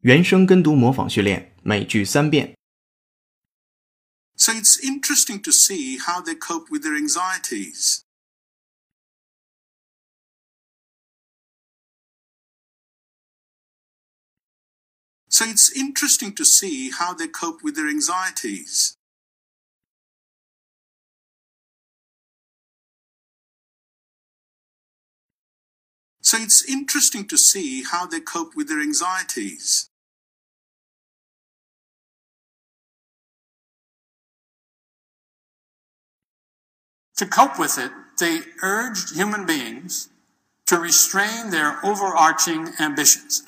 原声跟读模仿训练，每句三遍。 So it's interesting to see how they cope with their anxieties. So it's interesting to see how they cope with their anxieties. So it's interesting to see how they cope with their anxieties. To cope with it, they urged human beings to restrain their overarching ambitions.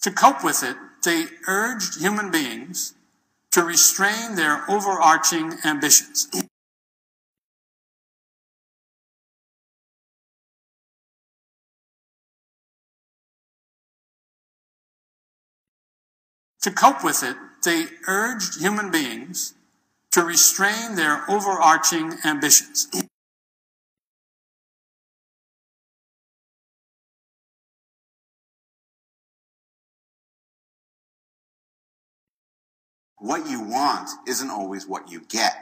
To cope with it, they urged human beings to restrain their overarching ambitions. To cope with it, they urged human beings to restrain their overarching ambitions. what you want isn't always what you get.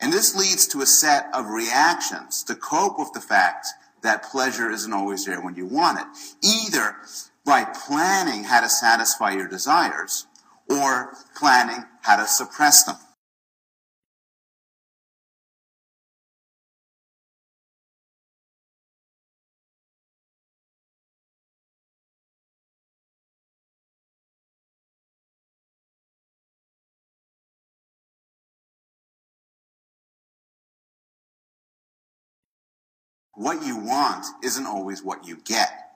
And this leads to a set of reactions to cope with the fact that pleasure isn't always there when you want it. Either by planning how to satisfy your desires or planning how to suppress them. what you want isn't always what you get.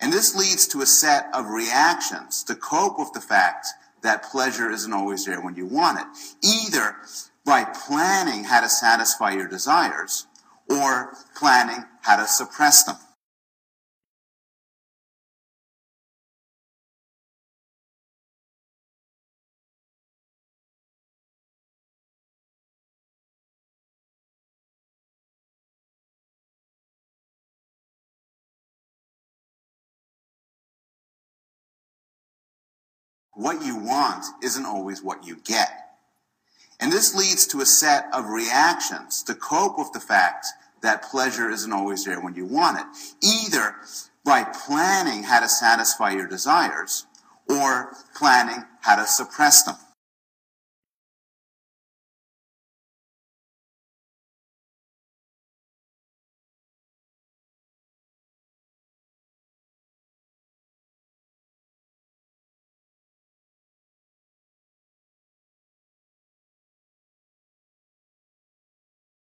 And this leads to a set of reactions to cope with the fact that pleasure isn't always there when you want it. Either by planning how to satisfy your desires or planning how to suppress them. What you want isn't always what you get. And this leads to a set of reactions to cope with the fact that pleasure isn't always there when you want it. Either by planning how to satisfy your desires or planning how to suppress them.